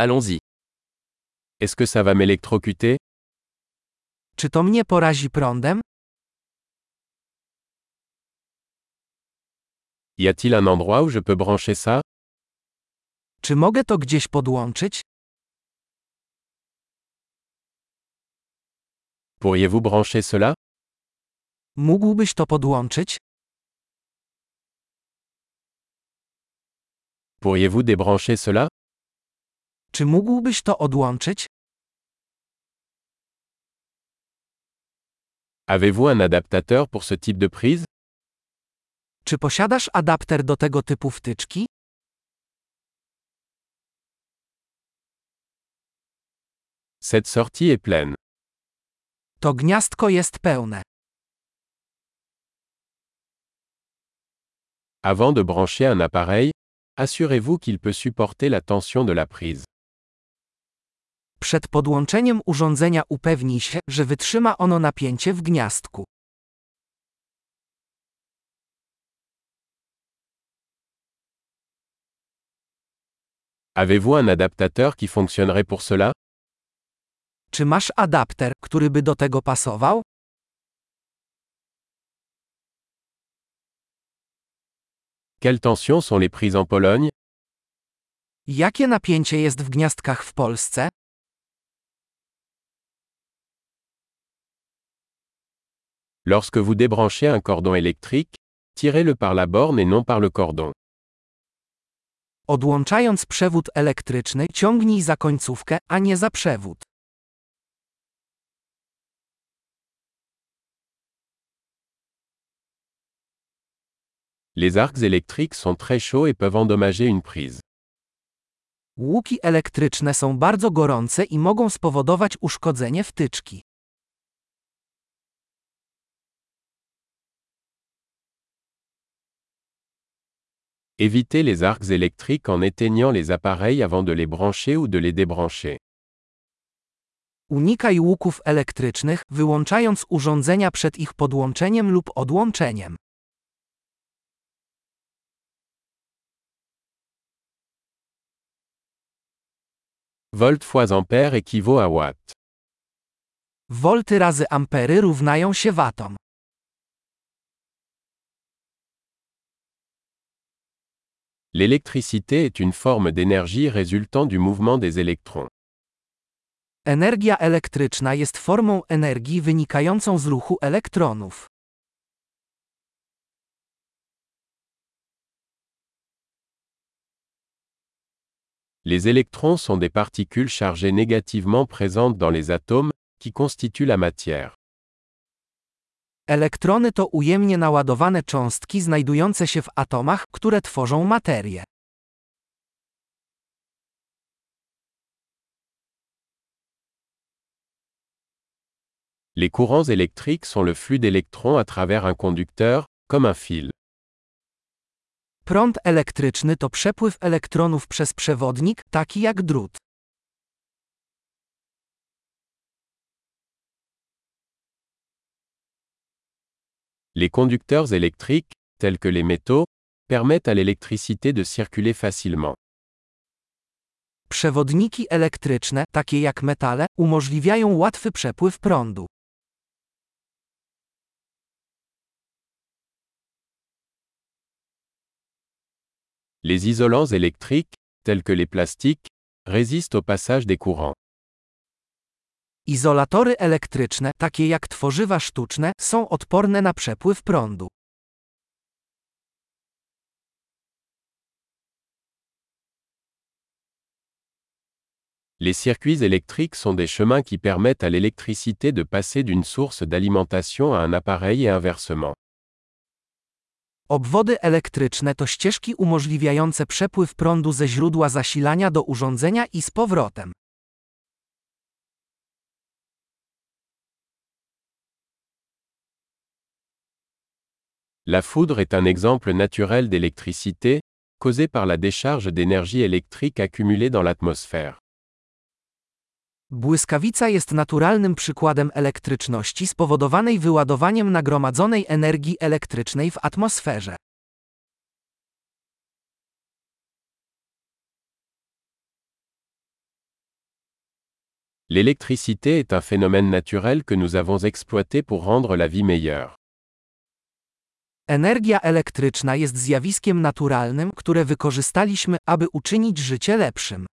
Allons-y. Est-ce que ça va m'électrocuter? Czy to mnie porazi prądem? Y a-t-il un endroit où je peux brancher ça? Czy mogę to gdzieś podłączyć? Pourriez-vous brancher cela? Mógłbyś to podłączyć? Pourriez-vous débrancher cela? Czy mógłbyś to odłączyć? Avez-vous un adaptateur pour ce type de prise? Czy posiadasz adapter do tego typu wtyczki? Cette sortie est pleine. To gniazdko jest pełne. Avant de brancher un appareil, assurez-vous qu'il peut supporter la tension de la prise. Przed podłączeniem urządzenia upewnij się, że wytrzyma ono napięcie w gniazdku. Avez-vous un adaptateur qui fonctionnerait pour cela Czy masz adapter, który by do tego pasował? Quelles tensions sont les prises en Pologne Jakie napięcie jest w gniazdkach w Polsce? Lorsque vous débranchez un cordon électrique, tirez-le par la borne et non par le cordon. Odłączając przewód elektryczny, ciągnij za końcówkę, a nie za przewód. Les arcs électriques sont très chauds et peuvent endommager une prise. Łuki elektryczne są bardzo gorące i mogą spowodować uszkodzenie wtyczki. Évitez les arcs électriques en éteignant les appareils avant de les brancher ou de les débrancher. Unikaj łuków elektrycznych, wyłączając urządzenia przed ich podłączeniem lub odłączeniem. Volt fois ampère équivaut à watt. Wolty razy ampery równają się watom. L'électricité est une forme d'énergie résultant du mouvement des électrons. Energia elektryczna jest formą energii wynikającą z ruchu elektronów. Les électrons sont des particules chargées négativement présentes dans les atomes, qui constituent la matière. Elektrony to ujemnie naładowane cząstki znajdujące się w atomach, które tworzą materię. Les courants électriques sont le flux d'électrons à travers un conducteur, comme un fil. Prąd elektryczny to przepływ elektronów przez przewodnik, taki jak drut. Les conducteurs électriques, tels que les métaux, permettent à l'électricité de circuler facilement. Przewodniki elektryczne, takie jak metale, umożliwiają łatwy przepływ prądu. Les isolants électriques, tels que les plastiques, résistent au passage des courants. Izolatory elektryczne, takie jak tworzywa sztuczne, są odporne na przepływ prądu. Les circuits électriques sont des chemins qui permettent à l'électricité de passer d'une source d'alimentation à un appareil et inversement. Obwody elektryczne to ścieżki umożliwiające przepływ prądu ze źródła zasilania do urządzenia i z powrotem. La foudre est un exemple naturel d'électricité, causée par la décharge d'énergie électrique accumulée dans l'atmosphère. Błyskawica jest naturalnym przykładem elektryczności spowodowanej wyładowaniem nagromadzonej energii elektrycznej w atmosferze. L'électricité est un phénomène naturel que nous avons exploité pour rendre la vie meilleure. Energia elektryczna jest zjawiskiem naturalnym, które wykorzystaliśmy, aby uczynić życie lepszym.